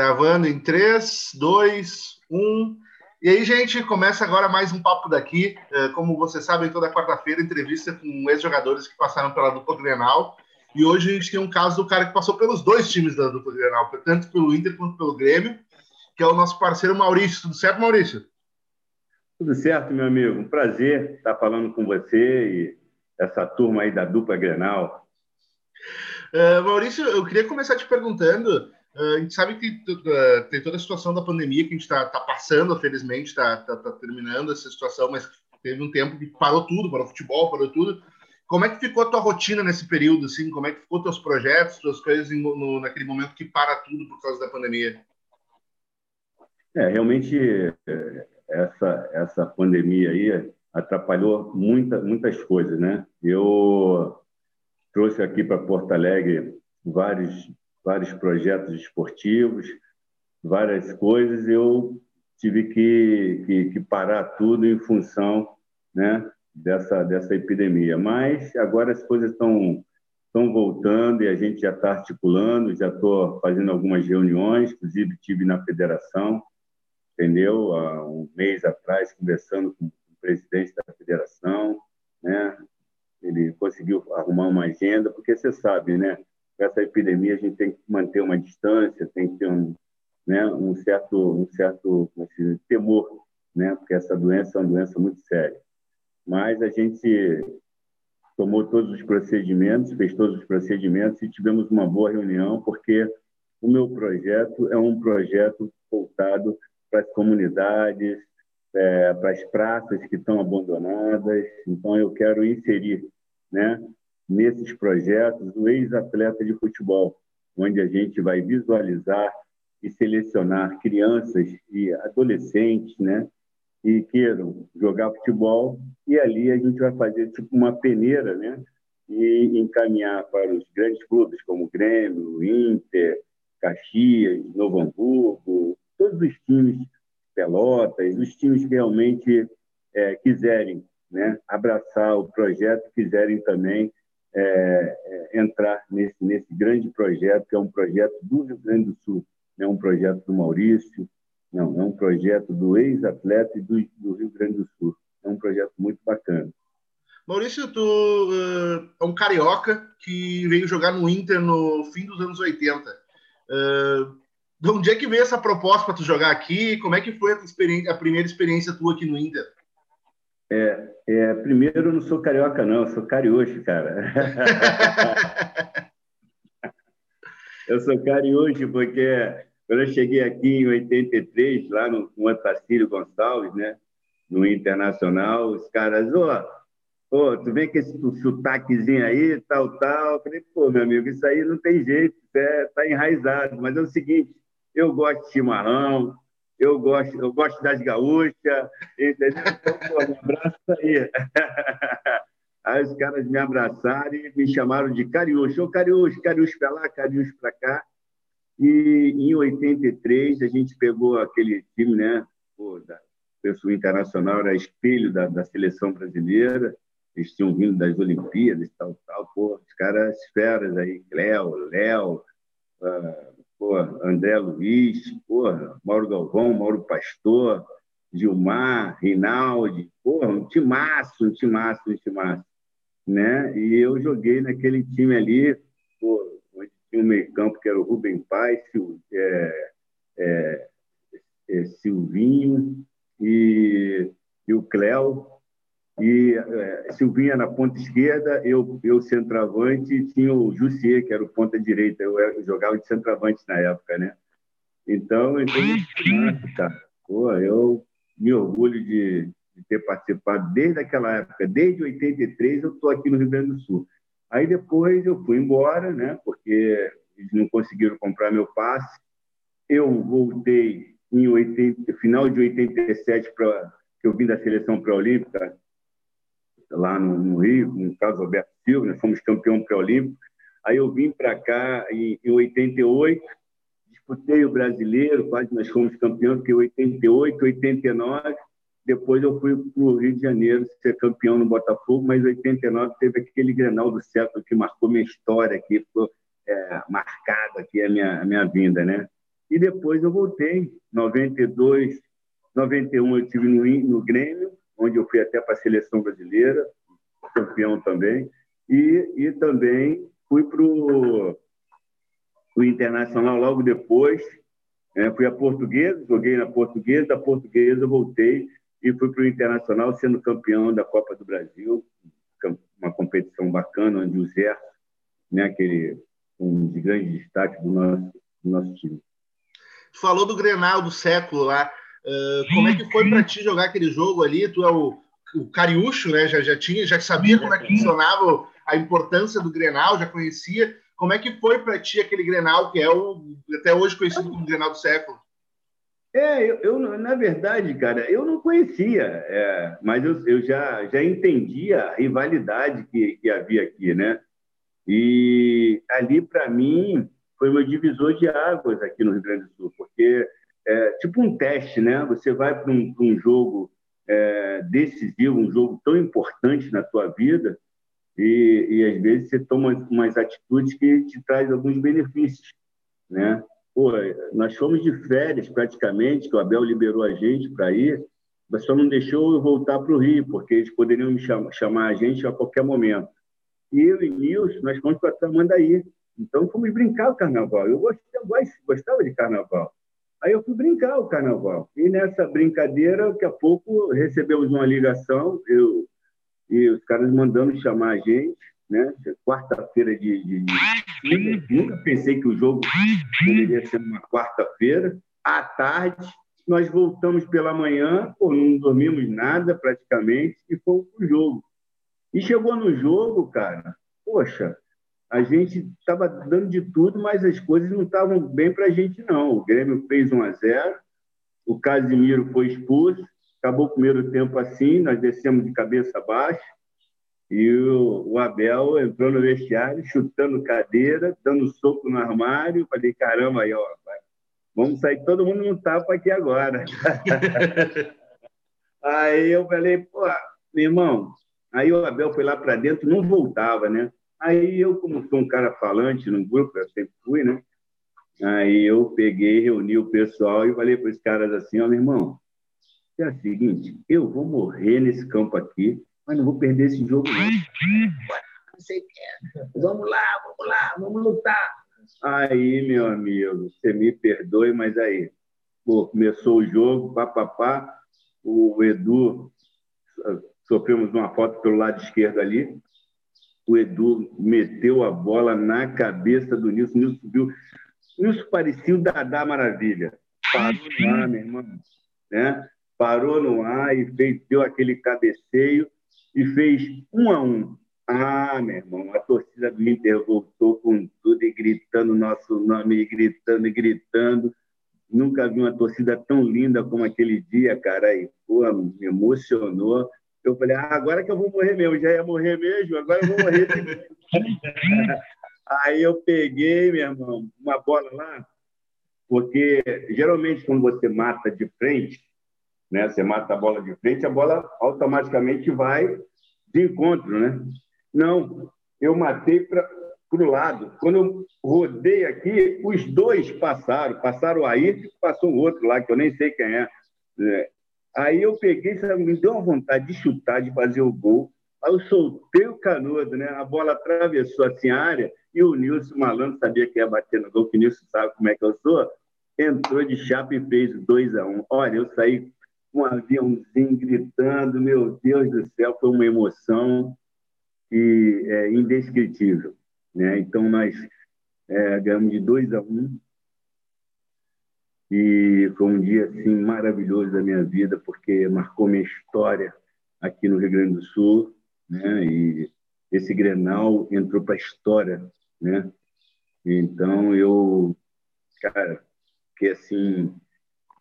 Gravando em 3, 2, 1. E aí, gente, começa agora mais um Papo daqui. É, como vocês sabem, toda quarta-feira, entrevista com ex-jogadores que passaram pela dupla Grenal. E hoje a gente tem um caso do cara que passou pelos dois times da dupla Grenal, tanto pelo Inter quanto pelo Grêmio, que é o nosso parceiro Maurício. Tudo certo, Maurício? Tudo certo, meu amigo. Um prazer estar falando com você e essa turma aí da dupla Grenal. Uh, Maurício, eu queria começar te perguntando a gente sabe que uh, tem toda a situação da pandemia que a gente está tá passando, felizmente, está tá, tá terminando essa situação, mas teve um tempo que parou tudo, parou futebol, parou tudo. Como é que ficou a tua rotina nesse período, assim? Como é que ficou teus projetos, tuas coisas em, no, naquele momento que para tudo por causa da pandemia? É, realmente essa essa pandemia aí atrapalhou muita, muitas coisas, né? Eu trouxe aqui para Porto Alegre vários vários projetos esportivos, várias coisas, eu tive que, que, que parar tudo em função né, dessa, dessa epidemia. Mas agora as coisas estão estão voltando e a gente já está articulando, já estou fazendo algumas reuniões, inclusive tive na federação, entendeu? Há um mês atrás, conversando com o presidente da federação, né? Ele conseguiu arrumar uma agenda, porque você sabe, né? Essa epidemia a gente tem que manter uma distância, tem que ter um, né, um certo, um certo diz, temor, né, porque essa doença é uma doença muito séria. Mas a gente tomou todos os procedimentos, fez todos os procedimentos e tivemos uma boa reunião, porque o meu projeto é um projeto voltado para as comunidades, é, para as praças que estão abandonadas. Então, eu quero inserir né, nesses projetos o ex-atleta de futebol, onde a gente vai visualizar e selecionar crianças e adolescentes, né, e queiram jogar futebol. E ali a gente vai fazer tipo uma peneira, né, e encaminhar para os grandes clubes como Grêmio, Inter, Caxias, Novo Hamburgo, todos os times Pelotas, os times que realmente é, quiserem né, abraçar o projeto, quiserem também é, é, entrar nesse, nesse grande projeto, que é um projeto do Rio Grande do Sul, não é um projeto do Maurício, não, é um projeto do ex-atleta do, do Rio Grande do Sul. É um projeto muito bacana. Maurício, tu uh, é um carioca que veio jogar no Inter no fim dos anos 80. Uh, de onde é que veio essa proposta para tu jogar aqui? Como é que foi a, a primeira experiência tua aqui no Inter? É, é, primeiro, eu não sou carioca, não, eu sou carioxo, cara. eu sou carioxo porque quando eu cheguei aqui em 83, lá no, no Otacílio Gonçalves, né, no Internacional, os caras, ô, oh, oh, tu vem com esse sotaquezinho aí, tal, tal. Eu falei, pô, meu amigo, isso aí não tem jeito, é, tá enraizado. Mas é o seguinte, eu gosto de chimarrão, eu gosto, eu gosto das gaúchas, entendeu? Então, pô, me abraça aí. Aí os caras me abraçaram e me chamaram de Cariúcho. Ô, Cariúcho, Cariúcho para lá, Cariúcho para cá. E em 83 a gente pegou aquele time, né? Pô, da pessoa internacional, era espelho da, da seleção brasileira. Eles tinham vindo das Olimpíadas, tal, tal. Pô, os caras feras aí, Léo, Léo, uh, pô, André Luiz, pô, Mauro Galvão, Mauro Pastor, Gilmar, Rinaldi, pô, um timaço, um timaço, um timaço. Né? E eu joguei naquele time ali, pô, onde tinha um meio campo que era o Rubem Paz, é, é, é, Silvinho e, e o Cléo, e é, Silvinha na ponta esquerda, eu, eu centroavante, e tinha o Jussier, que era o ponta direita. Eu, eu jogava de centroavante na época, né? Então, então cara, pô, eu me orgulho de, de, ter participado desde aquela época, desde 83 eu estou aqui no Rio Grande do Sul. Aí depois eu fui embora, né? Porque eles não conseguiram comprar meu passe. Eu voltei em 80, final de 87 para que eu vim da seleção pré-olímpica lá no, no Rio, no caso Alberto Silva, nós fomos campeão pré-olímpico. Aí eu vim para cá em, em 88, disputei o brasileiro, quase nós fomos campeão, porque 88, 89, depois eu fui para o Rio de Janeiro ser campeão no Botafogo, mas em 89 teve aquele Grenal do século que marcou minha história aqui, ficou é, marcado aqui a minha, a minha vinda, né? e depois eu voltei. 92, 91 eu estive no, no Grêmio, onde eu fui até para a seleção brasileira, campeão também, e, e também fui para o Internacional logo depois, é, fui a Portuguesa, joguei na Portuguesa, da Portuguesa voltei e fui para o Internacional sendo campeão da Copa do Brasil, uma competição bacana, onde o Zé, né, aquele, um de grandes destaques do nosso, do nosso time. Tu falou do Grenal do século lá. Uh, como é que foi para ti jogar aquele jogo ali? Tu é o, o Cariúcho, né? Já, já tinha, já sabia como é que funcionava a importância do Grenal, já conhecia. Como é que foi para ti aquele Grenal que é o até hoje conhecido como Grenal do século? É, eu, eu, na verdade, cara, eu não conhecia, é, mas eu, eu, já, já entendia a rivalidade que, que havia aqui, né? E ali, para mim, foi meu divisor de águas aqui no Rio Grande do Sul, porque é tipo um teste, né? Você vai para um, um, jogo é, decisivo, um jogo tão importante na tua vida, e, e às vezes você toma umas atitudes que te traz alguns benefícios, né? Pô, nós fomos de férias praticamente, que o Abel liberou a gente para ir, mas só não deixou eu voltar para o Rio, porque eles poderiam chamar, a gente a qualquer momento. E eu e Nilson, nós fomos para Tamandaí. Então, fomos brincar o carnaval. Eu gostava, gostava de carnaval. Aí eu fui brincar o carnaval. E nessa brincadeira, daqui a pouco, recebemos uma ligação, eu e os caras mandando chamar a gente né? Quarta-feira de, de, de, Nunca pensei que o jogo poderia ser uma quarta-feira. À tarde, nós voltamos pela manhã, pô, não dormimos nada praticamente, e para o jogo. E chegou no jogo, cara, poxa, a gente estava dando de tudo, mas as coisas não estavam bem para a gente, não. O Grêmio fez 1 a 0 o Casimiro foi expulso, acabou o primeiro tempo assim, nós descemos de cabeça baixa, e o, o, Abel entrou no vestiário, chutando cadeira, dando soco no armário. Falei, caramba, aí, ó, vamos sair todo mundo no tapa aqui agora. aí eu falei, pô, meu irmão. Aí o Abel foi lá para dentro, não voltava, né? Aí eu, como sou um cara falante no grupo, eu sempre fui, né? Aí eu peguei, reuni o pessoal e falei para os caras assim: ó, meu irmão, é o seguinte, eu vou morrer nesse campo aqui mas não vou perder esse jogo, não. Sei Vamos lá, vamos lá, vamos lutar. Aí, meu amigo, você me perdoe, mas aí, pô, começou o jogo, papapá, o Edu, sofremos uma foto pelo lado esquerdo ali, o Edu meteu a bola na cabeça do Nilson, Nilson subiu. Nilson parecia o Dadá Maravilha. Parou no ar, meu irmão. Né? Parou no ar e fez, deu aquele cabeceio e fez um a um. Ah, meu irmão, a torcida do Inter voltou com tudo e gritando nosso nome, e gritando e gritando. Nunca vi uma torcida tão linda como aquele dia, cara. E, pô, me emocionou. Eu falei, ah, agora que eu vou morrer mesmo. Já ia morrer mesmo, agora eu vou morrer. Aí eu peguei, meu irmão, uma bola lá, porque geralmente quando você mata de frente, né? Você mata a bola de frente, a bola automaticamente vai de encontro, né? Não, eu matei para o lado. Quando eu rodei aqui, os dois passaram. Passaram e passou o outro lá, que eu nem sei quem é. Aí eu peguei, sabe, me deu uma vontade de chutar, de fazer o gol. Aí eu soltei o canudo, né? A bola atravessou assim a área e o Nilson Malandro sabia que ia bater no gol, que o Nilson sabe como é que eu sou. Entrou de chapa e fez 2 a 1 um. Olha, eu saí um aviãozinho gritando, meu Deus do céu, foi uma emoção e é, indescritível. Né? Então, nós é, ganhamos de 2 a 1 um, e foi um dia assim maravilhoso da minha vida, porque marcou minha história aqui no Rio Grande do Sul, né? E esse Grenal entrou para a história, né? Então eu, cara, que assim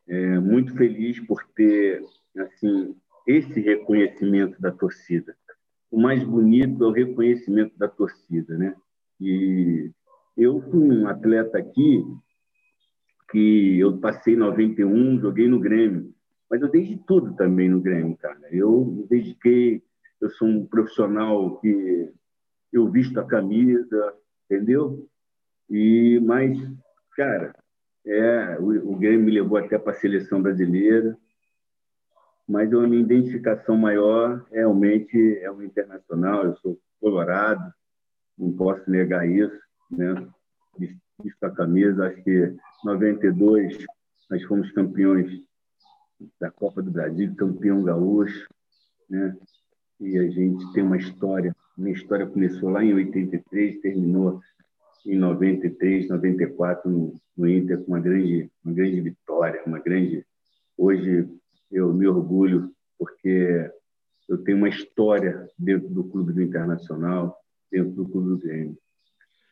é, muito feliz por ter assim esse reconhecimento da torcida. O mais bonito é o reconhecimento da torcida, né? E eu fui um atleta aqui que eu passei 91, joguei no Grêmio, mas eu dei de tudo também no Grêmio, cara. Eu me dediquei, eu sou um profissional que eu visto a camisa, entendeu? E mas, cara, É, o, o Grêmio me levou até para a seleção brasileira, mas a minha identificação maior realmente é o internacional. Eu sou colorado, não posso negar isso, né? A camisa, acho que 92 nós fomos campeões da Copa do Brasil, campeão gaúcho, né? E a gente tem uma história. Minha história começou lá em 83, terminou em 93, 94 no, no Inter com uma grande, uma grande vitória, uma grande. Hoje eu me orgulho porque eu tenho uma história dentro do clube do Internacional, dentro do clube do Grêmio.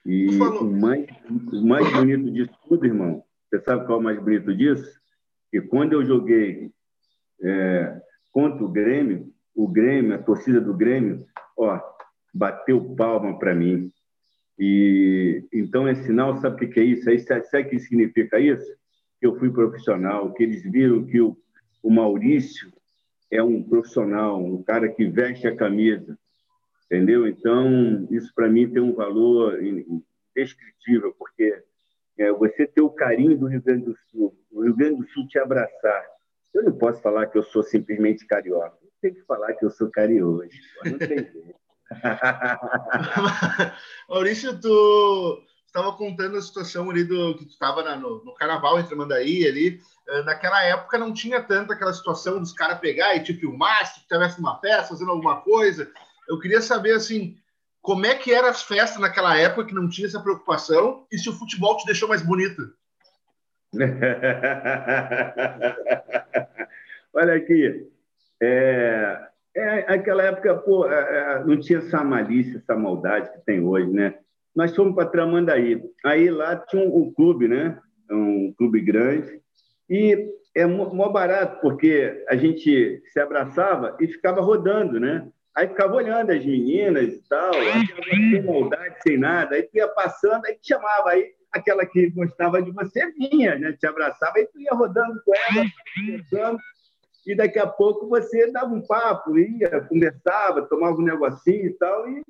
E o mais, o mais bonito disso tudo, irmão, você sabe qual é o mais bonito disso? Que quando eu joguei é, contra o Grêmio, o Grêmio, a torcida do Grêmio, ó, bateu palma para mim. E então é sinal, sabe o que é isso? Aí, sabe o que significa isso? Que eu fui profissional, que eles viram que o, o Maurício é um profissional, um cara que veste a camisa, entendeu? Então, isso para mim tem um valor indescritível, porque é, você ter o carinho do Rio Grande do Sul, o Rio Grande do Sul te abraçar. Eu não posso falar que eu sou simplesmente carioca, eu tenho que falar que eu sou carioca, não tem jeito. Maurício, tu estava contando a situação ali do que tu estava no, no carnaval entre Mandaí ali. Eh, naquela época não tinha tanto aquela situação dos caras pegar e te filmar, se tu estivesse numa festa, fazendo alguma coisa. Eu queria saber, assim, como é que eram as festas naquela época que não tinha essa preocupação e se o futebol te deixou mais bonito? Olha aqui, é, é, aquela época, pô, é, é, não tinha essa malícia, essa maldade que tem hoje, né? Nós fomos para Tramandaí. Aí lá tinha um, um, clube, né? Um clube grande. E é mó barato, porque a gente se abraçava e ficava rodando, né? Aí ficava olhando as meninas e tal, sem maldade, sem nada. Aí tu ia passando, aí te chamava. Aí aquela que gostava de você vinha, né? Te abraçava, aí tu ia rodando com ela, conversando e daqui a pouco você dava um papo, ia, conversava, tomava um negocinho e tal, e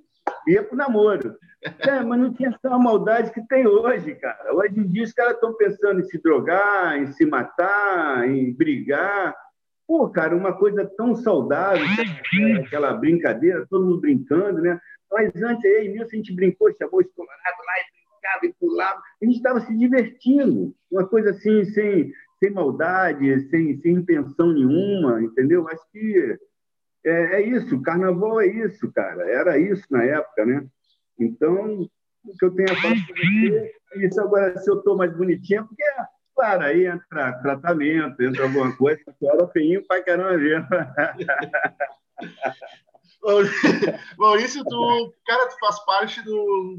ia para o namoro. É, mas não tinha essa maldade que tem hoje, cara. Hoje em dia os caras estão pensando em se drogar, em se matar, em brigar. Pô, cara, uma coisa tão saudável, aquela brincadeira, todo mundo brincando, né? Mas antes, aí, nisso a gente brincou, chamou os colorados lá e brincava e pulava. A gente estava se divertindo. Uma coisa assim, sem, sem maldade, sem, sem intenção nenhuma, entendeu? Acho que é, é isso, carnaval é isso, cara. Era isso na época, né? Então, o que eu tenho a falar para você é isso. Agora, se eu estou mais bonitinha, porque, claro, aí entra tratamento, entra alguma coisa, era feinho pra caramba mesmo. Maurício, tu, cara, tu faz parte do.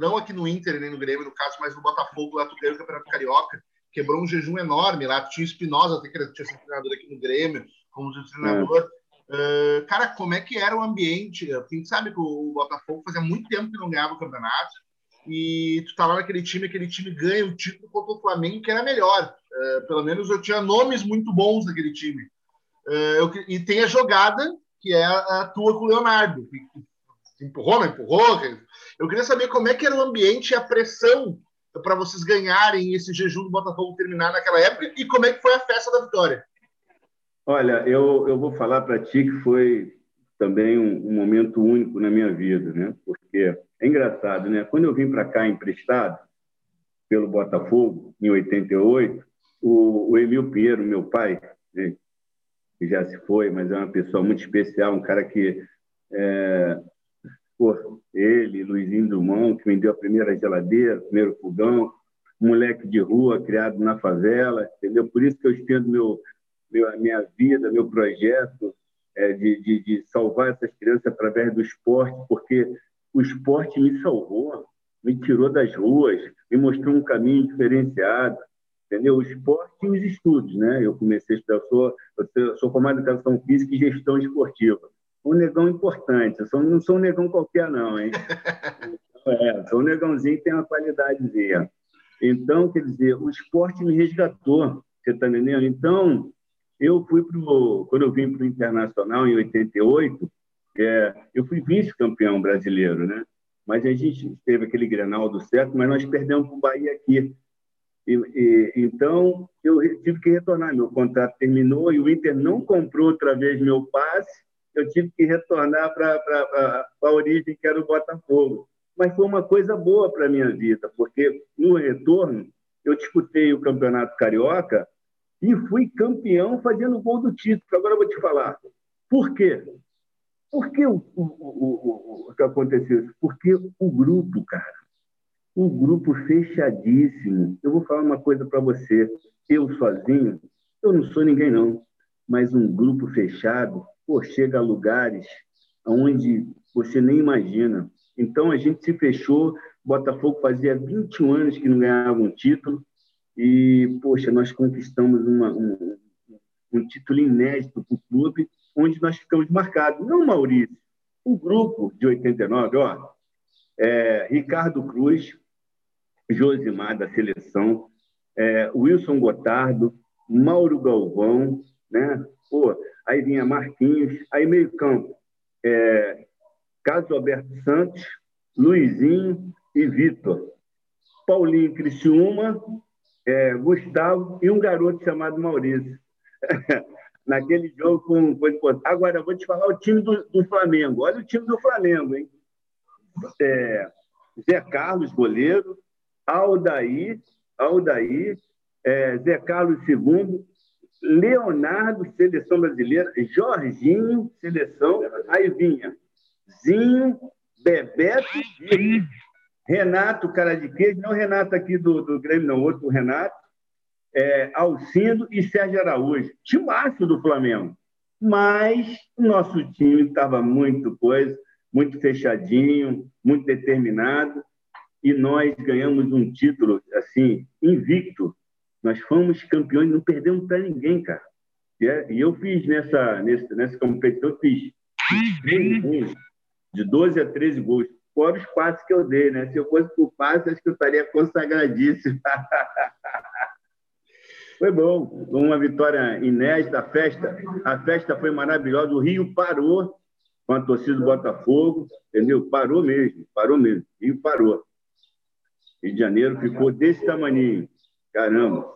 Não aqui no Inter, nem no Grêmio, no caso, mas no Botafogo, lá tu ganhou o Campeonato Carioca quebrou um jejum enorme lá. Tinha Espinosa, até que tinha sido treinador aqui no Grêmio, como treinador. É. Uh, cara, como é que era o ambiente? Porque a gente sabe que o Botafogo fazia muito tempo que não ganhava o campeonato. E tu lá naquele time, aquele time ganha o título contra o Flamengo, que era melhor. Uh, pelo menos eu tinha nomes muito bons naquele time. Uh, eu, e tem a jogada, que é a, a tua com o Leonardo. Que, empurrou, não empurrou? Eu queria saber como é que era o ambiente e a pressão para vocês ganharem esse jejum do Botafogo terminar naquela época e como é que foi a festa da vitória? Olha, eu, eu vou falar para ti que foi também um, um, momento único na minha vida, né? Porque é engraçado, né? Quando eu vim para cá emprestado pelo Botafogo em 88, o, o Emil Pinheiro, meu pai, né? que já se foi, mas é uma pessoa muito especial, um cara que é, ele, Luizinho Dumont, que me deu a primeira geladeira, o primeiro fogão, moleque de rua, criado na favela, entendeu? Por isso que eu estendo meu, meu, minha vida, meu projeto é, de, de, de salvar essas crianças através do esporte, porque o esporte me salvou, me tirou das ruas, me mostrou um caminho diferenciado, entendeu? O esporte e os estudos, né? Eu comecei a estudar, eu sou, eu sou formado em educação física e gestão esportiva um negão importante. Eu sou, não sou um negão qualquer, não, hein? é, sou um negãozinho que tem uma qualidadezinha. Então, quer dizer, o esporte me resgatou, você está entendendo? Então, eu fui para Quando eu vim para o Internacional em 88, é, eu fui vice-campeão brasileiro, né? Mas a gente teve aquele Grenal do certo, mas nós perdemos o Bahia aqui. E, e, então, eu tive que retornar. Meu contrato terminou e o Inter não comprou outra vez meu passe. Eu tive que retornar para a origem, que era o Botafogo. Mas foi uma coisa boa para a minha vida, porque no retorno, eu disputei o Campeonato Carioca e fui campeão fazendo gol do título. Agora eu vou te falar. Por quê? Por que o, o, o, o, que aconteceu isso? Porque o grupo, cara, um grupo fechadíssimo. Eu vou falar uma coisa para você. Eu sozinho, eu não sou ninguém não, mas um grupo fechado, pô, chega a lugares onde você nem imagina. Então a gente se fechou. Botafogo fazia 21 anos que não ganhava um título e poxa, nós conquistamos uma, um, um título inédito para o clube, onde nós ficamos marcados. Não, Maurício, o grupo de 89, ó, é, Ricardo Cruz, Josimar da seleção, é, Wilson Gotardo, Mauro Galvão, né? Pô, aí vinha Marquinhos, aí meio campo, é, Alberto Santos, Luizinho e Vitor. Paulinho Criciúma, é, Gustavo e um garoto chamado Maurício. Naquele jogo com, com. Agora, vou te falar o time do, do Flamengo. Olha o time do Flamengo, hein? É, Zé Carlos, goleiro, Aldair, Aldair é, Zé Carlos II, Leonardo, seleção brasileira, Jorginho, seleção, aí vinha Zinho, Bebeto, Renato, cara de queijo, não Renato aqui do, do Grêmio, não, outro Renato, é, Alcindo e Sérgio Araújo. Timaço do Flamengo. Mas o nosso time estava muito coisa, muito fechadinho, muito determinado e nós ganhamos um título assim invicto. Nós fomos campeões, não perdemos para ninguém, cara. É, e eu fiz nessa, nessa, nessa competição, eu fiz 13 gols, de 12 a 13 gols, fora os passes que eu dei, né? Se eu fosse por passe, acho que eu estaria consagradíssimo. foi bom, uma vitória inédita, a festa, a festa foi maravilhosa, o Rio parou com a torcida do Botafogo, entendeu? Parou mesmo, parou mesmo, o Rio parou. Rio de Janeiro ficou desse tamanho. Caramba.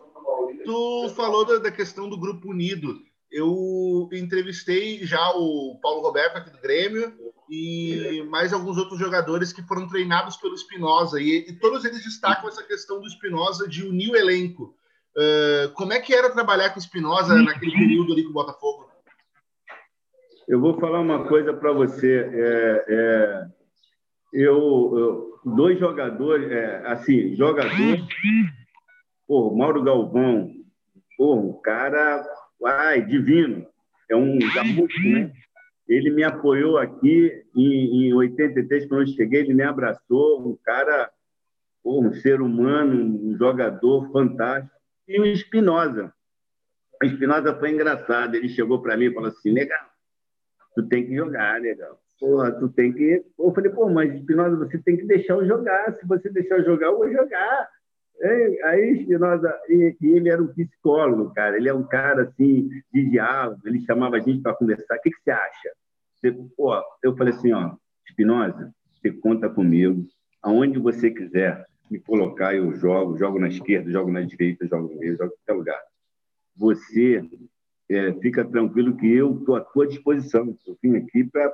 Tu falou da questão do grupo unido. Eu entrevistei já o Paulo Roberto aqui do Grêmio e mais alguns outros jogadores que foram treinados pelo Espinosa e, e, todos eles destacam essa questão do Espinosa de unir o elenco. Uh, como é que era trabalhar com Espinosa naquele período ali com o Botafogo? Eu vou falar uma coisa para você. É, é, eu, eu, dois jogadores, é, assim, jogador, pô, Mauro Galvão, pô, um cara, ai, divino, é um gaúcho, né? Ele me apoiou aqui em, em 83, quando eu cheguei, ele me abraçou, um cara, pô, um ser humano, um jogador fantástico. E o Espinosa. O Espinosa foi engraçado, ele chegou para mim e falou assim, legal, tu tem que jogar, legal porra, tu tem que. Eu falei, pô, mas Espinosa, você tem que deixar eu jogar. Se você deixar eu jogar, eu vou jogar. Aí Espinosa, e, e, ele era um psicólogo, cara. Ele é um cara assim de diálogo. Ele chamava a gente para conversar. O que, que você acha? Pô, eu falei assim, ó, Espinosa, você conta comigo. Aonde você quiser me colocar, eu jogo. Jogo na esquerda, jogo na direita, jogo no meio, jogo em qualquer lugar. Você é, fica tranquilo que eu estou à tua disposição. Eu vim aqui para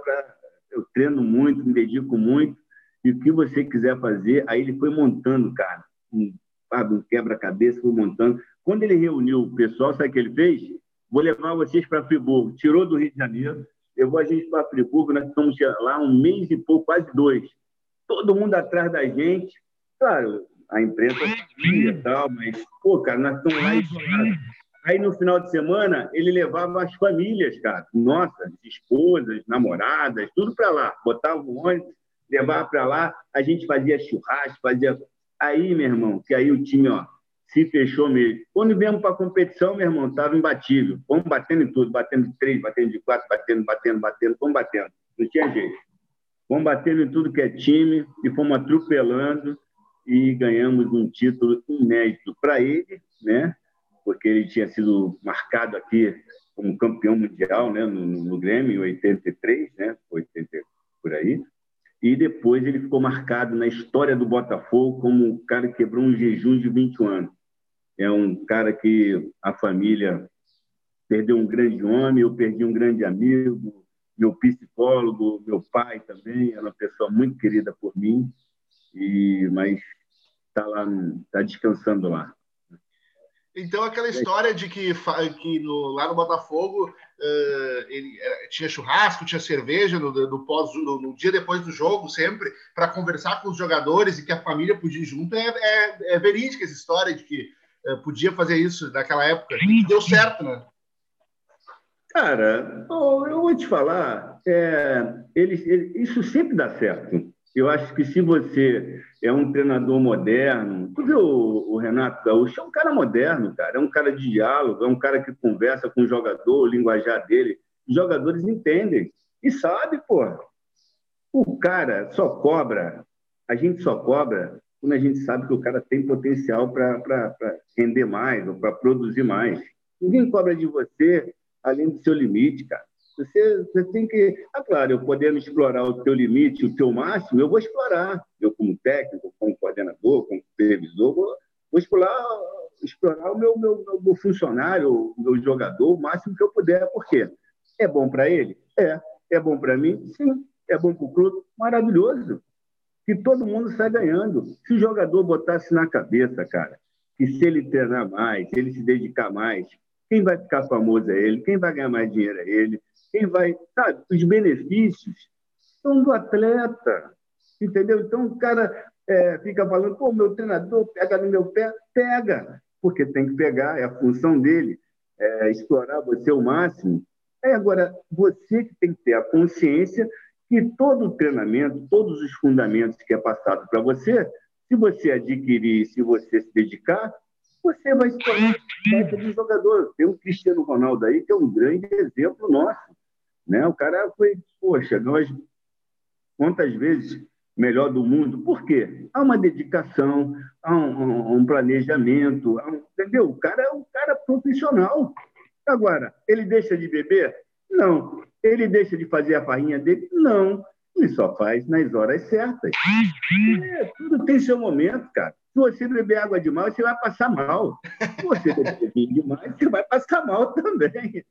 eu treino muito, me dedico muito, e o que você quiser fazer, aí ele foi montando, cara, um, um quebra-cabeça, foi montando. Quando ele reuniu o pessoal, sabe o que ele fez? Vou levar vocês para Friburgo. Tirou do Rio de Janeiro, levou a gente para Friburgo, nós estamos lá um mês e pouco, quase dois. Todo mundo atrás da gente. Claro, a imprensa sabia e tal, mas, pô, cara, nós estamos lá isolados. Aí no final de semana ele levava as famílias, cara, nossa, esposas, namoradas, tudo para lá. Botava o ônibus, levava para lá, a gente fazia churrasco, fazia. Aí, meu irmão, que aí o time ó, se fechou mesmo. Quando viemos para a competição, meu irmão, estava imbatível. Fomos batendo em tudo, batendo de três, batendo de quatro, batendo, batendo, batendo, fomos batendo. Não tinha jeito. Fomos batendo em tudo que é time e fomos atropelando e ganhamos um título inédito para ele, né? porque ele tinha sido marcado aqui como campeão mundial né, no, no Grêmio em 83, né, 80 por aí, e depois ele ficou marcado na história do Botafogo como o cara que quebrou um jejum de 21 anos. é um cara que a família perdeu um grande homem, eu perdi um grande amigo, meu psicólogo, meu pai também, era uma pessoa muito querida por mim, e mas está lá, está descansando lá. Então, aquela história de que, que no, lá no Botafogo uh, ele, uh, tinha churrasco, tinha cerveja no, no, pós, no, no dia depois do jogo, sempre, para conversar com os jogadores e que a família podia ir junto, é, é, é verídica essa história de que uh, podia fazer isso naquela época. E deu certo, né? Cara, eu vou te falar, é, ele, ele, isso sempre dá certo. Eu acho que se você é um treinador moderno, viu o, o Renato Gaúcho? É um cara moderno, cara. É um cara de diálogo, é um cara que conversa com o jogador, o linguajar dele. Os jogadores entendem e sabe, pô. O cara só cobra, a gente só cobra quando a gente sabe que o cara tem potencial para render mais ou para produzir mais. Ninguém cobra de você além do seu limite, cara. Você, você tem que. Ah, claro, eu podendo explorar o teu limite, o teu máximo, eu vou explorar. Eu, como técnico, como coordenador, como supervisor, vou, vou explorar, explorar o meu, meu, meu funcionário, o meu jogador, o máximo que eu puder. Por quê? É bom para ele? É. É bom para mim? Sim. É bom para o clube? Maravilhoso. Que todo mundo sai ganhando. Se o jogador botasse na cabeça, cara, que se ele treinar mais, se ele se dedicar mais, quem vai ficar famoso é ele, quem vai ganhar mais dinheiro é ele, quem vai, sabe, os benefícios são do atleta, entendeu? Então o cara é, fica falando, pô, meu treinador pega no meu pé, pega, porque tem que pegar, é a função dele, é, explorar você ao máximo. É agora você que tem que ter a consciência que todo o treinamento, todos os fundamentos que é passado para você, se você adquirir, se você se dedicar, você vai se tornar um jogador. Tem um Cristiano Ronaldo aí que é um grande exemplo nosso. Né? O cara foi, poxa, nós quantas vezes melhor do mundo? Por quê? Há uma dedicação, há um, um planejamento, há um, entendeu? O cara é um cara profissional. Agora, ele deixa de beber? Não. Ele deixa de fazer a farinha dele? Não. Ele só faz nas horas certas. É, tudo tem seu momento, cara. Se você beber água demais, você vai passar mal. Se você beber vinho demais, você vai passar mal também.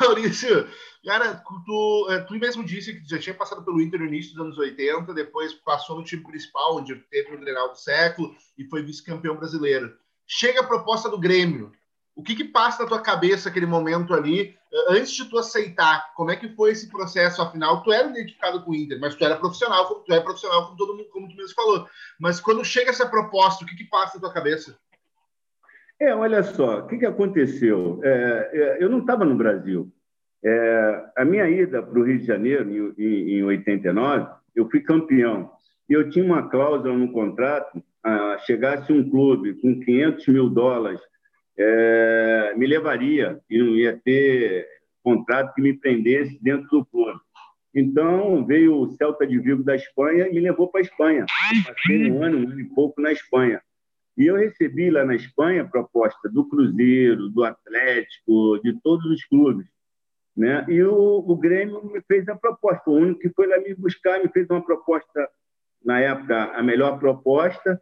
Maurício, cara, tu, é, tu mesmo disse que já tinha passado pelo Inter no início dos anos 80, depois passou no time principal, onde teve o Grenal do século e foi vice-campeão brasileiro. Chega a proposta do Grêmio. O que, que passa na tua cabeça aquele momento ali, eh, antes de tu aceitar? Como é que foi esse processo? Afinal, tu era identificado com o Inter, mas tu era profissional, tu é profissional, como todo mundo, como tu mesmo falou. Mas quando chega essa proposta, o que, que passa na tua cabeça? É, olha só, o que, que aconteceu? É, é, eu não estava no Brasil. É, a minha ida para o Rio de Janeiro, em, em 89, eu fui campeão. E eu tinha uma cláusula no contrato, ah, chegasse um clube com 500 mil dólares é, me levaria e não ia ter contrato que me prendesse dentro do clube. Então, veio o Celta de Vigo da Espanha e me levou para a Espanha. passei um ano, um ano e pouco na Espanha. E eu recebi lá na Espanha proposta do Cruzeiro, do Atlético, de todos os clubes. Né? E o, o Grêmio me fez a proposta. O único que foi lá me buscar me fez uma proposta, na época, a melhor proposta.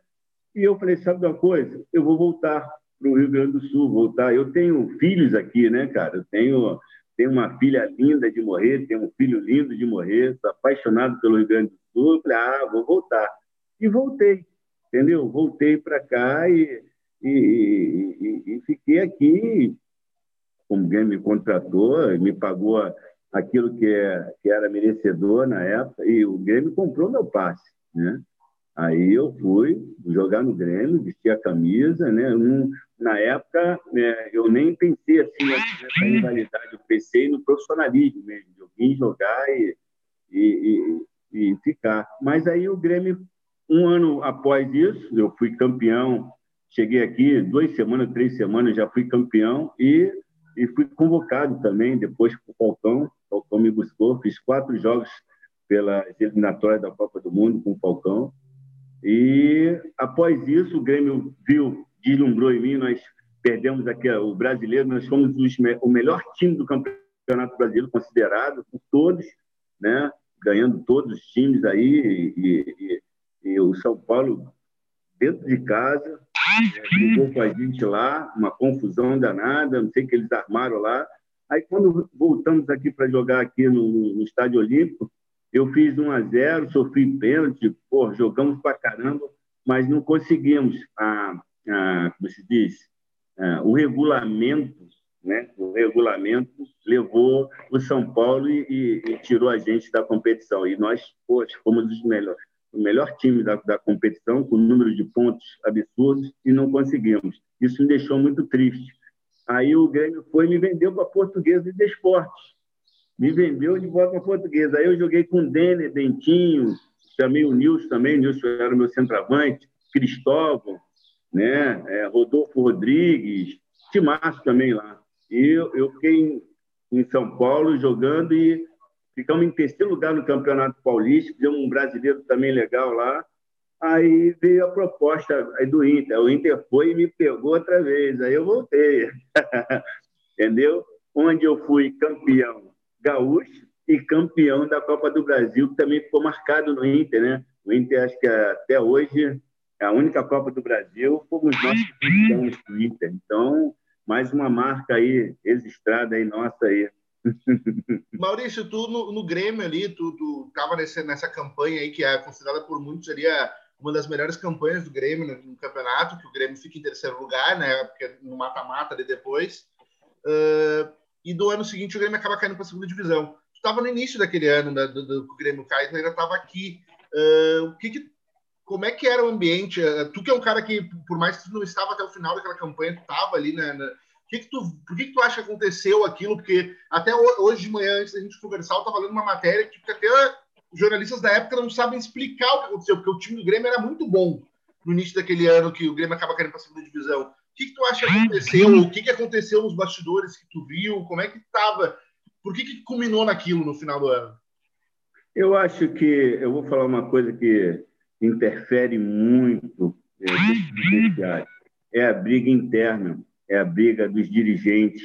E eu falei: sabe uma coisa? Eu vou voltar para o Rio Grande do Sul, voltar. Eu tenho filhos aqui, né, cara? Eu tenho, tenho uma filha linda de morrer, tenho um filho lindo de morrer, sou apaixonado pelo Rio Grande do Sul. Falei, ah, vou voltar. E voltei, entendeu? Voltei para cá e, e, e, e, fiquei aqui. Alguém me contratou, me pagou aquilo que, é, que era merecedor na época, e o Grêmio comprou meu passe, né? Aí eu fui jogar no Grêmio, vestir a camisa, né? Um, na época, né, eu nem pensei assim nessa rivalidade, eu pensei no profissionalismo mesmo, eu vim jogar e, e, e, e, ficar. Mas aí o Grêmio, um ano após isso, eu fui campeão, cheguei aqui, duas semanas, três semanas, já fui campeão e, e fui convocado também, depois para o Falcão, o Falcão me buscou, fiz quatro jogos pelas eliminatórias da Copa do Mundo com o Falcão, e após isso, o Grêmio viu deslumbrou em mim, nós perdemos aqui o brasileiro, nós fomos os, o melhor time do Campeonato Brasileiro, considerado por todos, né? ganhando todos os times aí, e, e, e o São Paulo, dentro de casa, jogou com a gente lá, uma confusão danada, não sei o que eles armaram lá. Aí, quando voltamos aqui para jogar aqui no, no, Estádio Olímpico, eu fiz 1 a 0 sofri pênalti, pô, jogamos para caramba, mas não conseguimos, a, a, como se diz, a, o regulamento, né? o regulamento levou o São Paulo e, e, e tirou a gente da competição. E nós, poxa, fomos os melhores o melhor time da, da competição, com número de pontos absurdos, e não conseguimos. Isso me deixou muito triste. Aí o Grêmio foi e me vendeu para a Portuguesa de Esportes. Me vendeu de volta para a Portuguesa. Aí eu joguei com o Denner, Dentinho, também o Nilson, também, o Nilson era o meu centroavante, Cristóvão, né? É, Rodolfo Rodrigues, Timaço também lá. E eu, eu fiquei em, em São Paulo jogando e Ficamos em terceiro lugar no Campeonato Paulista, fizemos um brasileiro também legal lá. Aí veio a proposta do Inter. O Inter foi e me pegou outra vez. Aí eu voltei. Entendeu? Onde eu fui campeão gaúcho e campeão da Copa do Brasil, que também ficou marcado no Inter, né? O Inter, acho que até hoje, é a única Copa do Brasil, fomos que campeões do Inter. Então, mais uma marca aí, registrada aí, nossa aí. Maurício, tu no, no, Grêmio ali, tu, tu tava nesse, nessa campanha aí que é considerada por muitos ali a, uma das melhores campanhas do Grêmio no, no, campeonato, que o Grêmio fica em terceiro lugar, né? Porque no mata-mata ali depois. Uh, e do ano seguinte o Grêmio acaba caindo para a segunda divisão. Tu estava no início daquele ano né, do, do, do, Grêmio cai, tu ainda estava aqui. Uh, o que, que como é que era o ambiente? Uh, tu que é um cara que, por mais que tu não estava até o final daquela campanha, tu estava ali né, na, que, que tu, por que, que tu acha que aconteceu aquilo? Porque até hoje de manhã, antes da gente conversar, eu estava lendo uma matéria que até jornalistas da época não sabem explicar o que aconteceu, porque o time do Grêmio era muito bom no início daquele ano que o Grêmio acaba caindo para a segunda divisão. O que, que tu acha que aconteceu? O que, que aconteceu nos bastidores que tu viu? Como é que estava? Por que, que culminou naquilo no final do ano? Eu acho que eu vou falar uma coisa que interfere muito é, é a briga interna é a briga dos dirigentes.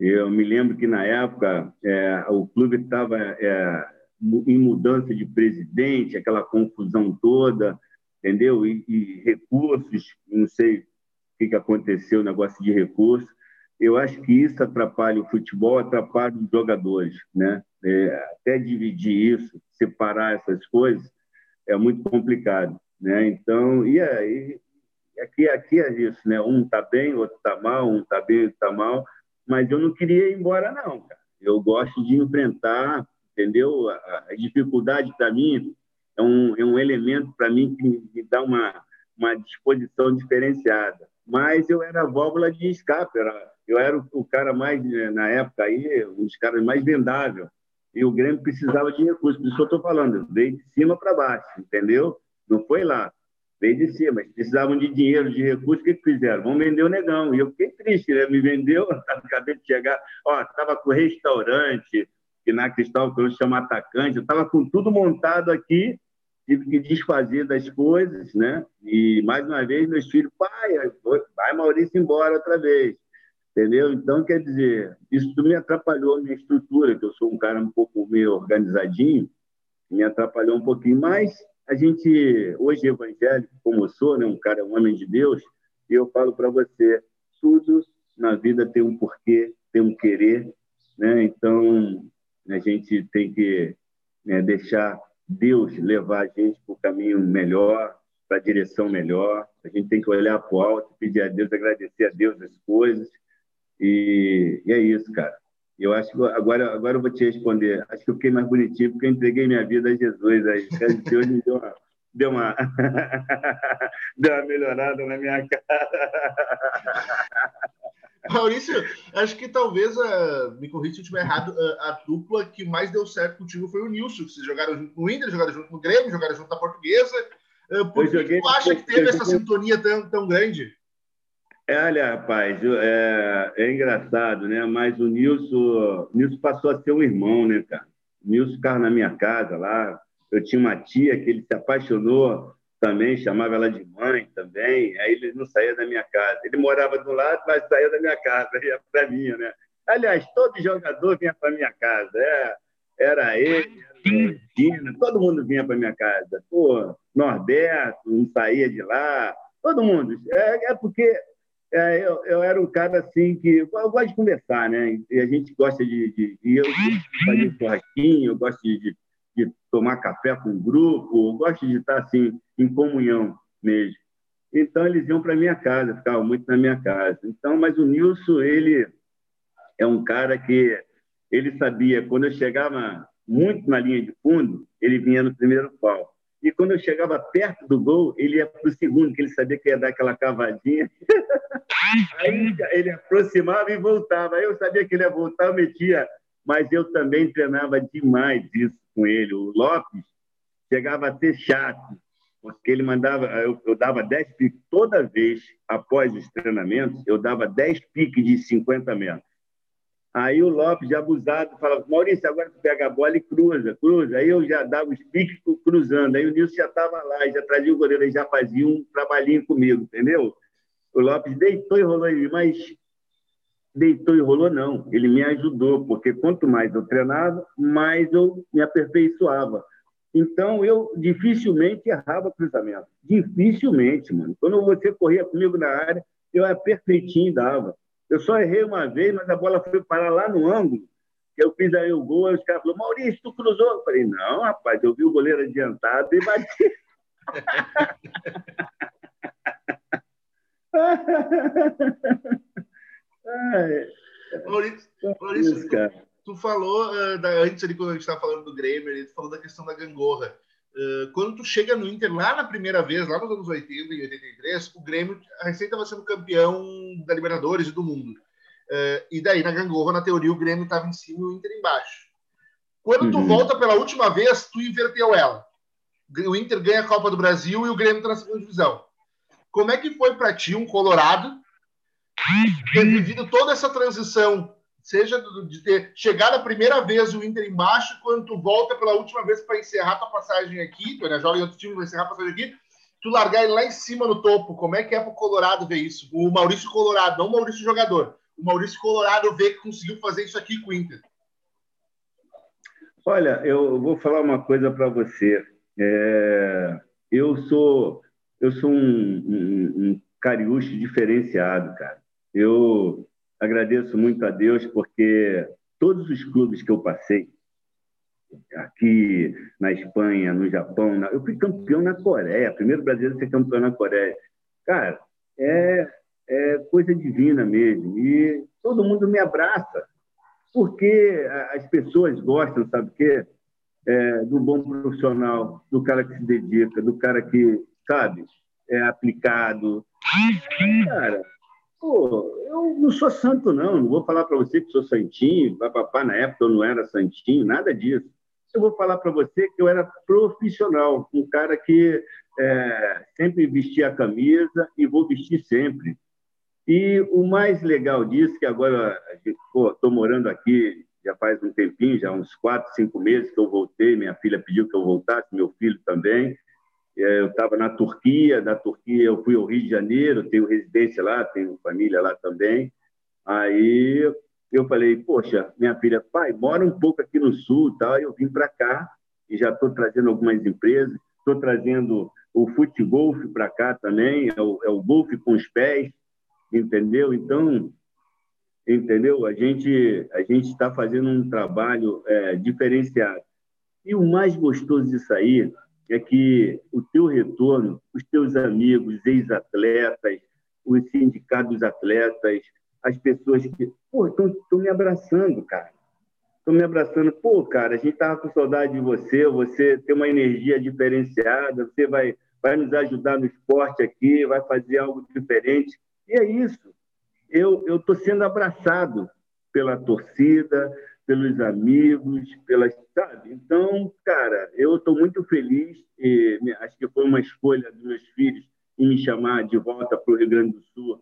Eu me lembro que, na época, é, o clube estava é, em mudança de presidente, aquela confusão toda, entendeu? E, e recursos, não sei que, que aconteceu, o negócio de recursos. Eu acho que isso atrapalha o futebol, atrapalha os jogadores, né? É, até dividir isso, separar essas coisas, é muito complicado, né? Então, e aí aqui, aqui é isso, né? Um está bem, outro está mal, um está bem, outro está mal. Mas eu não queria ir embora, não, cara. Eu gosto de enfrentar, entendeu? A, a dificuldade para mim é um, é um elemento para mim que me dá uma, uma disposição diferenciada. Mas eu era válvula de escape, era, eu era o, o cara mais, né, na época aí, um dos caras mais vendável. E o Grêmio precisava de recursos, por isso que eu estou falando, veio de cima para baixo, entendeu? Não foi lá veio de cima, eles precisavam de dinheiro, de recursos, o que, que fizeram? Vão vender o negão. E eu fiquei triste, né? Me vendeu, acabei de chegar, ó, estava com restaurante, que na Cristóvão Cruz chama atacante, eu estava com tudo montado aqui, tive que desfazer das coisas, né? E mais uma vez meus filhos, pai, vai Maurício embora outra vez, entendeu? Então, quer dizer, isso me atrapalhou a minha estrutura, que eu sou um cara um pouco meio organizadinho, me atrapalhou um pouquinho, mas a gente, hoje evangélico, como eu sou, né, um cara, um homem de Deus, e eu falo para você, tudo na vida tem um porquê, tem um querer, né? Então, a gente tem que né, deixar Deus levar a gente para o caminho melhor, para a direção melhor. A gente tem que olhar para o alto, pedir a Deus, agradecer a Deus as coisas. E, e é isso, cara. Eu acho que agora, agora eu vou te responder. Acho que eu fiquei mais bonitinho porque eu entreguei minha vida a Jesus. Aí, Deus me deu uma, deu uma, deu uma melhorada na minha cara. Maurício, acho que talvez, uh, me corrija se eu estiver errado, uh, a dupla que mais deu certo contigo foi o Nilson, que vocês jogaram junto no Inter, jogaram junto no Grêmio, jogaram junto na Portuguesa. Uh, por que, tu acha que teve essa sintonia tão, tão grande? É, olha, rapaz, é, é, engraçado, né? Mas o Nilson, Nilson passou a ser um irmão, né, cara? O Nilson ficava na minha casa lá. Eu tinha uma tia que ele se apaixonou também, chamava ela de mãe também. Aí ele não saía da minha casa. Ele morava do lado, mas saía da minha casa, ia para minha, né? Aliás, todo jogador vinha para minha casa. É, era ele, era Tina, todo mundo vinha para minha casa. Pô, Norberto não saía de lá Todo mundo. É, é porque é, eu, eu, era um cara assim que. Eu gosto de conversar, né? E a gente gosta de. de, de eu fazer churrasquinho, eu gosto de, de, de, tomar café com o grupo, eu gosto de estar assim, em comunhão mesmo. Então, eles iam para minha casa, ficavam muito na minha casa. Então, mas o Nilson, ele é um cara que ele sabia, quando eu chegava muito na linha de fundo, ele vinha no primeiro pau. E quando eu chegava perto do gol, ele ia para o segundo, que ele sabia que ia dar aquela cavadinha. Aí ele aproximava e voltava. Eu sabia que ele ia voltar, eu metia. Mas eu também treinava demais isso com ele. O Lopes chegava a ser chato porque ele mandava, eu, eu dava 10 piques toda vez após os treinamentos, eu dava 10 piques de 50 metros. Aí o Lopes, de abusado, falava: Maurício, agora tu pega a bola e cruza, cruza. Aí eu já dava os piques cruzando. Aí o Nilson já estava lá, já trazia o goleiro, já fazia um trabalhinho comigo, entendeu? O Lopes deitou e rolou ele, mas deitou e rolou, não. Ele me ajudou, porque quanto mais eu treinava, mais eu me aperfeiçoava. Então, eu dificilmente errava cruzamento. Dificilmente, mano. Quando você corria comigo na área, eu era perfeitinho e dava. Eu só errei uma vez, mas a bola foi parar lá no ângulo. Eu fiz aí o gol, aí os caras falaram, Maurício, tu cruzou? Eu falei, não, rapaz, eu vi o goleiro adiantado e bati. Maurício, Maurício tu falou uh, da, antes ali, quando a gente estava falando do Grêmio, tu falou da questão da gangorra. Uh, quando tu chega no Inter lá na primeira vez, lá nos anos 80 e 83, o Grêmio, a recém estava sendo campeão da Libertadores e do mundo. Uh, e daí, na gangorra, na teoria, o Grêmio estava em cima e o Inter embaixo. Quando tu uhum. volta pela última vez, tu inverteu ela. O Inter ganha a Copa do Brasil e o Grêmio está na segunda divisão. Como é que foi para ti, um Colorado, ter vivido toda essa transição seja de ter chegado a primeira vez o Inter embaixo, quando tu volta pela última vez para encerrar tua passagem aqui, tu né, joga em outro time, vai encerrar a passagem aqui, tu largar ele lá em cima no topo. Como é que é pro Colorado ver isso? O Maurício Colorado, não o Maurício jogador. O Maurício Colorado vê que conseguiu fazer isso aqui com o Inter. Olha, eu vou falar uma coisa para você. É... eu sou eu sou um, um, um cariúcho diferenciado, cara. Eu agradeço muito a Deus porque todos os clubes que eu passei, aqui na Espanha, no Japão, eu fui campeão na Coreia, primeiro brasileiro a ser campeão na Coreia. Cara, é, é coisa divina mesmo. E todo mundo me abraça, porque as pessoas gostam, sabe o quê? É, do bom profissional, do cara que se dedica, do cara que, sabe, é aplicado. Cara, Pô, eu não sou santo, não. Não vou falar para você que sou santinho, papapá, na época eu não era santinho, nada disso. Eu vou falar para você que eu era profissional, um cara que é, sempre vestia a camisa e vou vestir sempre. E o mais legal disso, que agora estou morando aqui já faz um tempinho, já uns quatro, cinco meses que eu voltei, minha filha pediu que eu voltasse, meu filho também. É, eu estava na Turquia, da Turquia eu fui ao Rio de Janeiro, tenho residência lá, tenho família lá também. Aí eu falei, poxa, minha filha, pai, mora um pouco aqui no sul, tal. Eu vim para cá e já estou trazendo algumas empresas, estou trazendo o futebol para cá também, é o, é o golfe com os pés, entendeu? Então, entendeu? A gente a gente está fazendo um trabalho é, diferenciado. E o mais gostoso disso aí é que o teu retorno, os teus amigos, ex-atletas, os sindicatos atletas, as pessoas que estão me abraçando, cara. Estão me abraçando. Pô, cara, a gente estava com saudade de você, você tem uma energia diferenciada, você vai, vai nos ajudar no esporte aqui, vai fazer algo diferente. E é isso. Eu estou sendo abraçado pela torcida, pelos amigos, pelas, sabe? Então, cara, eu estou muito feliz e acho que foi uma escolha dos meus filhos em me chamar de volta para o Rio Grande do Sul,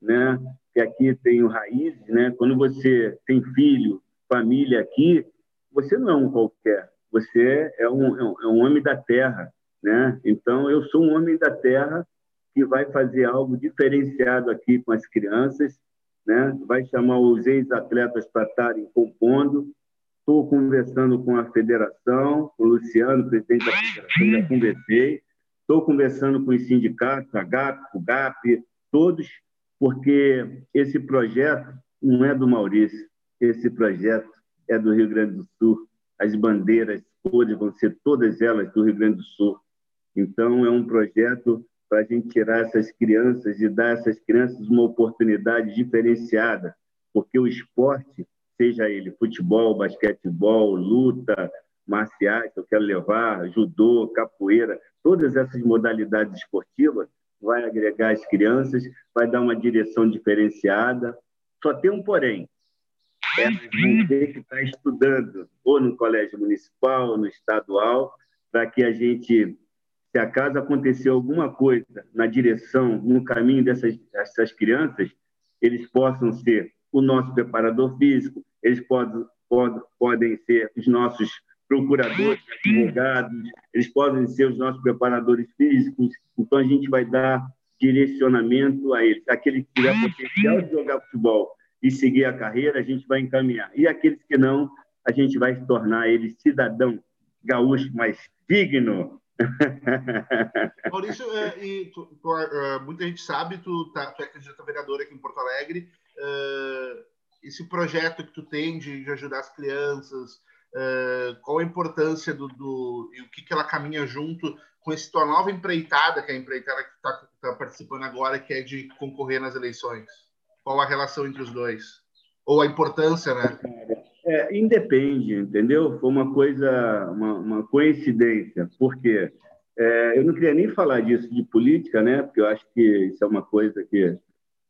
né? Que aqui tem raízes, né? Quando você tem filho, família aqui, você não é um qualquer, você é um, é um, é um homem da terra, né? Então, eu sou um homem da terra que vai fazer algo diferenciado aqui com as crianças né? vai chamar os ex-atletas para estarem compondo. Estou conversando com a federação, com o Luciano, presidente da federação, já conversei. Estou conversando com os sindicatos, a GAP, o GAP, todos, porque esse projeto não é do Maurício, esse projeto é do Rio Grande do Sul. As bandeiras cores vão ser todas elas do Rio Grande do Sul. Então, é um projeto para a gente tirar essas crianças e dar essas crianças uma oportunidade diferenciada, porque o esporte, seja ele futebol, basquetebol, luta, marciais, que eu quero levar, judô, capoeira, todas essas modalidades esportivas, vai agregar as crianças, vai dar uma direção diferenciada. Só tem um porém, elas vão ter que estar estudando, ou no colégio municipal, ou no estadual, para que a gente, se acaso acontecer alguma coisa na direção, no caminho dessas, dessas crianças, eles possam ser o nosso preparador físico, eles podem, podem, podem ser os nossos procuradores, advogados, eles podem ser os nossos preparadores físicos, então a gente vai dar direcionamento a eles. Aquele que tiver potencial de jogar futebol e seguir a carreira, a gente vai encaminhar. E aqueles que não, a gente vai tornar ele cidadão gaúcho mais digno. Maurício, é, e tu, tu, uh, muita gente sabe, tu, tá, tu é candidato a vereador aqui em Porto Alegre. Uh, esse projeto que tu tem de, de ajudar as crianças, uh, qual a importância do, do, e o que, que ela caminha junto com essa tua nova empreitada, que é a empreitada que tu está tá participando agora, que é de concorrer nas eleições? Qual a relação entre os dois? Ou a importância, né? É, independe, entendeu? Foi uma coisa, uma, uma coincidência, porque é, eu não queria nem falar disso de política, né? Porque eu acho que isso é uma coisa que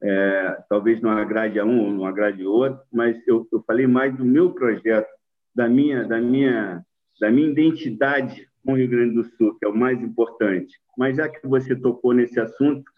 é, talvez não agrade a um não agrade outro, mas eu, eu falei mais do meu projeto, da minha, da minha, da minha identidade com o Rio Grande do Sul, que é o mais importante. Mas já que você tocou nesse assunto,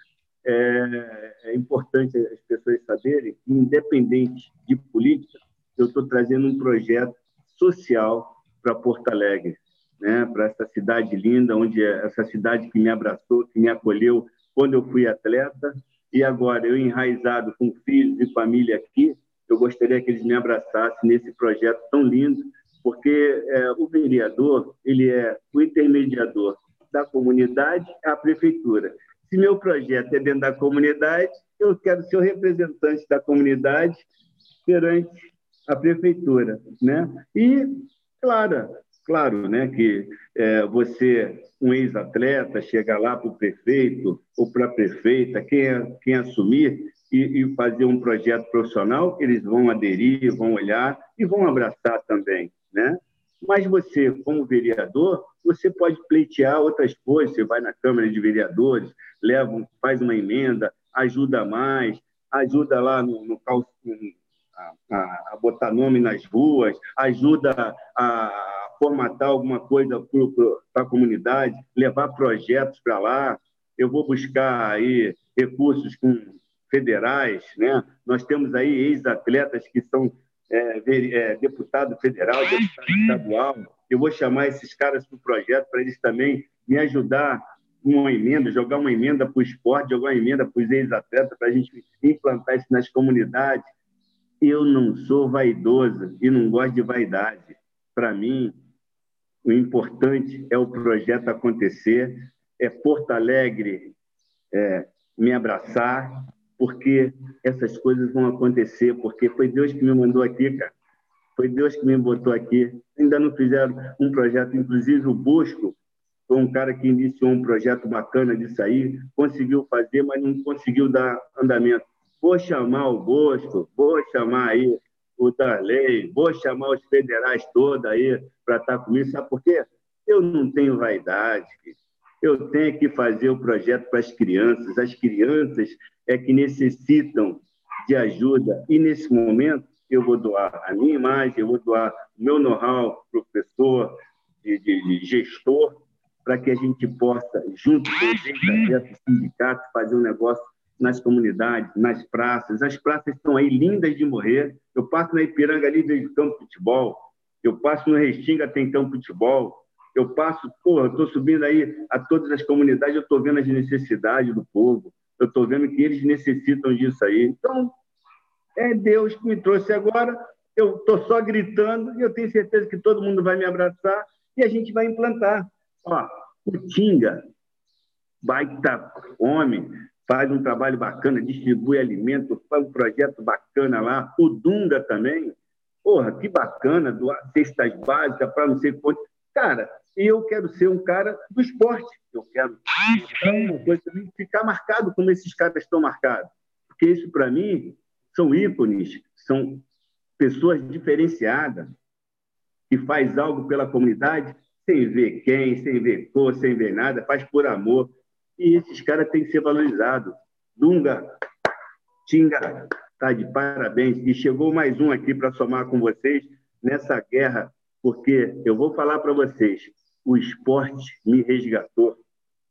é, é importante as pessoas saberem que, independente de política, eu estou trazendo um projeto social para Porto Alegre, né? para essa cidade linda, onde é essa cidade que me abraçou, que me acolheu quando eu fui atleta, e agora eu enraizado com filhos e família aqui, eu gostaria que eles me abraçassem nesse projeto tão lindo, porque é, o vereador ele é o intermediador da comunidade à prefeitura. Se meu projeto é dentro da comunidade, eu quero ser o representante da comunidade perante a prefeitura, né? E claro, claro, né, que é, você um ex-atleta chega lá para o prefeito ou para a prefeita, quem, quem assumir e, e, fazer um projeto profissional, eles vão aderir, vão olhar e vão abraçar também, né? Mas você, como vereador, você pode pleitear outras coisas. Você vai na Câmara de Vereadores, leva, faz uma emenda, ajuda mais, ajuda lá no, no a, a, botar nome nas ruas, ajuda a formatar alguma coisa para a comunidade, levar projetos para lá. Eu vou buscar aí recursos com federais, né? Nós temos aí ex-atletas que são é, é, deputado federal, deputado estadual. Eu vou chamar esses caras para o projeto para eles também me ajudar uma emenda, jogar uma emenda para o esporte, jogar uma emenda para os ex-atletas, para a gente implantar isso nas comunidades. Eu não sou vaidoso e não gosto de vaidade. Para mim, o importante é o projeto acontecer, é Porto Alegre é, me abraçar, porque essas coisas vão acontecer, porque foi Deus que me mandou aqui, cara. Foi Deus que me botou aqui. Ainda não fizeram um projeto, inclusive o Busco foi um cara que iniciou um projeto bacana disso aí, conseguiu fazer, mas não conseguiu dar andamento. Vou chamar o Bosco, vou chamar aí o Darley, vou chamar os federais todos aí para estar tá comigo. Sabe por quê? Eu não tenho vaidade, eu tenho que fazer o projeto para as crianças. As crianças é que necessitam de ajuda. E, nesse momento, eu vou doar a minha imagem, eu vou doar o meu know-how, professor, de, de, de gestor, para que a gente possa, junto com o sindicato, fazer um negócio nas comunidades, nas praças. As praças estão aí lindas de morrer. Eu passo na Ipiranga ali, vejo campo de futebol. Eu passo no Restinga, tem campo de futebol. Eu passo, eu estou subindo aí a todas as comunidades, eu estou vendo as necessidades do povo eu estou vendo que eles necessitam disso aí. Então, é Deus que me trouxe agora. Eu estou só gritando e eu tenho certeza que todo mundo vai me abraçar e a gente vai implantar. Ó, o Tinga, baita homem, faz um trabalho bacana, distribui alimento, faz um projeto bacana lá. O Dunga também, porra, que bacana, doar cestas básicas para não sei quanto. Cara, eu quero ser um cara do esporte. Eu quero ficar marcado como esses caras estão marcados. Porque isso, para mim, são ícones, são pessoas diferenciadas, que faz algo pela comunidade sem ver quem, sem ver cor, sem ver nada, faz por amor. E esses caras têm que ser valorizados. Dunga, Tinga, tá de parabéns. E chegou mais um aqui para somar com vocês nessa guerra, porque eu vou falar para vocês, o esporte me resgatou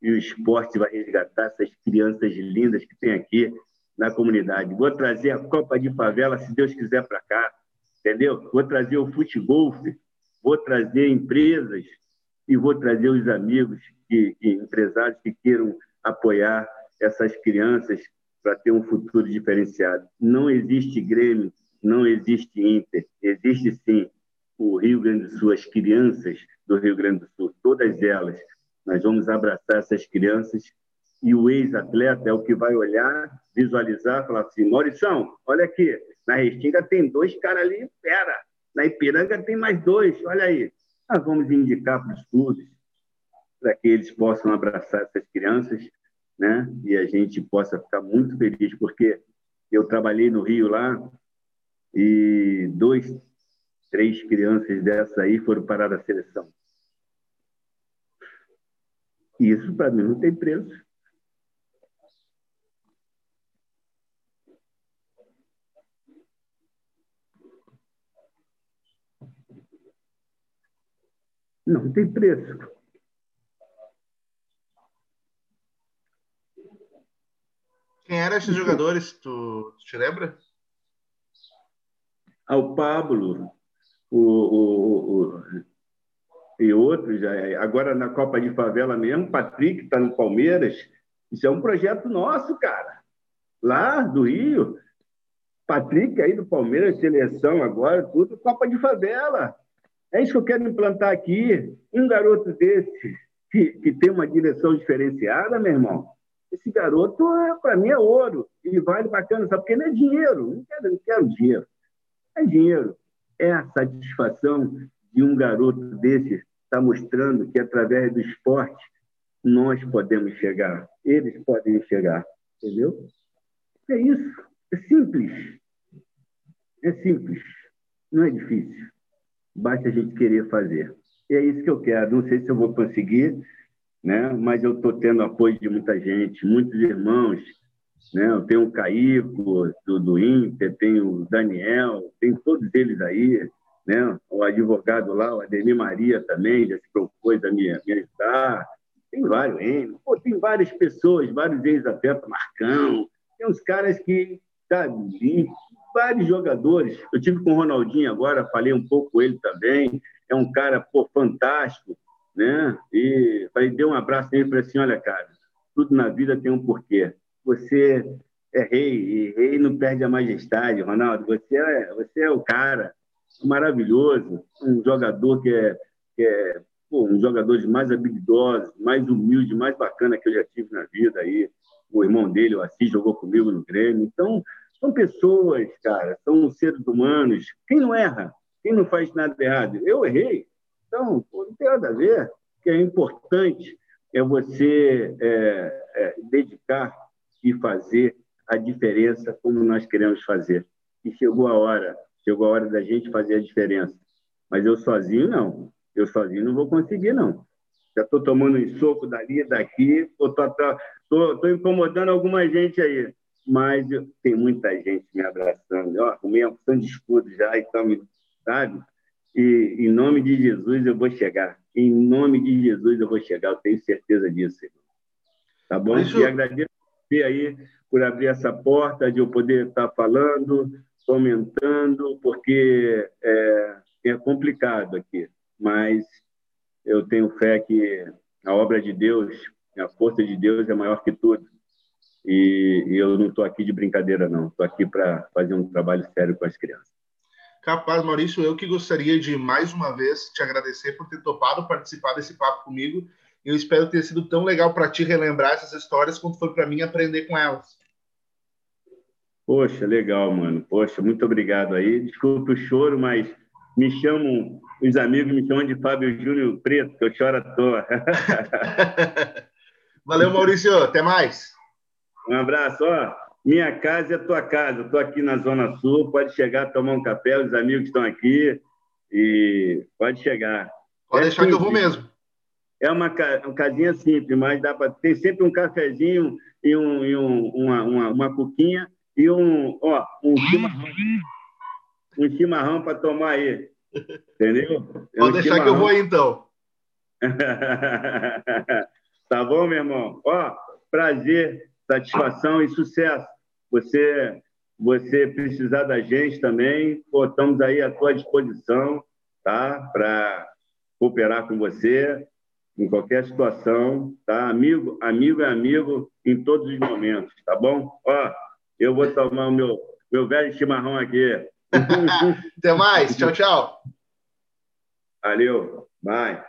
e o esporte vai resgatar essas crianças lindas que tem aqui na comunidade. Vou trazer a Copa de Favela, se Deus quiser, para cá, entendeu? Vou trazer o futebol, vou trazer empresas e vou trazer os amigos e, e empresários que queiram apoiar essas crianças para ter um futuro diferenciado. Não existe Grêmio, não existe Inter, existe sim o Rio Grande do Sul, as crianças do Rio Grande do Sul, todas elas. Nós vamos abraçar essas crianças e o ex-atleta é o que vai olhar, visualizar, falar assim: Maurição, olha aqui, na Restinga tem dois caras ali, pera, na Ipiranga tem mais dois, olha aí. Nós vamos indicar para os clubes, para que eles possam abraçar essas crianças, né? E a gente possa ficar muito feliz, porque eu trabalhei no Rio lá e dois, três crianças dessa aí foram parar da seleção. Isso, para mim, não tem preço. Não tem preço. Quem eram esses jogadores? Tu, te lembra? Ah, o Pablo, o, o, o, e outros. Agora na Copa de Favela mesmo, Patrick está no Palmeiras. Isso é um projeto nosso, cara. Lá do Rio. Patrick aí do Palmeiras, seleção agora, tudo Copa de Favela. É isso que eu quero implantar aqui. Um garoto desse, que, que tem uma direção diferenciada, meu irmão, esse garoto, é, para mim, é ouro. E vale bacana, sabe? Porque não é dinheiro. Não quero, não quero dinheiro. É dinheiro. É a satisfação de um garoto desse estar tá mostrando que, através do esporte, nós podemos chegar. Eles podem chegar. Entendeu? É isso. É simples. É simples. Não é difícil. Basta a gente querer fazer. E é isso que eu quero. Não sei se eu vou conseguir, né? mas eu estou tendo apoio de muita gente, muitos irmãos. Né? Eu tenho o Caíco, do, do Inter, tenho o Daniel, tem todos eles aí. Né? O advogado lá, o Ademir Maria também, já se propôs a me, me ajudar. Tem vários, hein? Pô, tem várias pessoas, vários ex-atletas, Marcão, tem uns caras que, sabe, vários jogadores. Eu tive com o Ronaldinho agora, falei um pouco com ele também. É um cara pô, fantástico, né? E falei, dei um abraço nele e falei assim: olha, cara, tudo na vida tem um porquê. Você é rei, e rei não perde a majestade, Ronaldo. Você é, você é o cara maravilhoso, um jogador que é, que é pô, um jogador de mais habilidosos, mais humilde, mais bacana que eu já tive na vida aí. O irmão dele, o Assis, jogou comigo no Grêmio. Então, são pessoas, cara, são seres humanos. Quem não erra? Quem não faz nada errado? Eu errei. Então, não tem nada a ver. O que é importante é você é, é, dedicar e fazer a diferença como nós queremos fazer. E chegou a hora, chegou a hora da gente fazer a diferença. Mas eu sozinho, não. Eu sozinho não vou conseguir, não. Já estou tomando um soco dali, daqui, estou incomodando alguma gente aí mas tem muita gente me abraçando. Eu arrumei opção de escudo já, então, sabe? E em nome de Jesus eu vou chegar. Em nome de Jesus eu vou chegar, eu tenho certeza disso. Irmão. Tá bom? Isso... E agradeço aí por abrir essa porta, de eu poder estar falando, comentando, porque é, é complicado aqui, mas eu tenho fé que a obra de Deus, a força de Deus é maior que tudo. E, e eu não estou aqui de brincadeira, não. Estou aqui para fazer um trabalho sério com as crianças. Capaz, Maurício, eu que gostaria de mais uma vez te agradecer por ter topado participar desse papo comigo Eu espero ter sido tão legal para ti relembrar essas histórias quanto foi para mim aprender com elas. Poxa, legal, mano. Poxa, muito obrigado aí. Desculpa o choro, mas me chamam, os amigos me chamam de Fábio Júnior Preto, que eu choro à toa. Valeu, Maurício. Até mais. Um abraço. Ó, minha casa é tua casa. Estou aqui na Zona Sul. Pode chegar, tomar um café. Os amigos estão aqui. E pode chegar. Pode é deixar simples. que eu vou mesmo. É uma, uma casinha simples, mas dá para ter sempre um cafezinho e, um, e um, uma, uma, uma cuquinha e um, ó, um chimarrão, um chimarrão para tomar aí. Entendeu? É Pode um deixar chimarrão. que eu vou aí, então. tá bom, meu irmão? Ó, prazer, satisfação e sucesso. Você, você precisar da gente também, pô, estamos aí à tua disposição, tá? Para cooperar com você em qualquer situação, tá? Amigo, amigo é amigo em todos os momentos, tá bom? Ó, eu vou tomar o meu, meu velho chimarrão aqui. Até mais. Tchau, tchau. Valeu. Bye.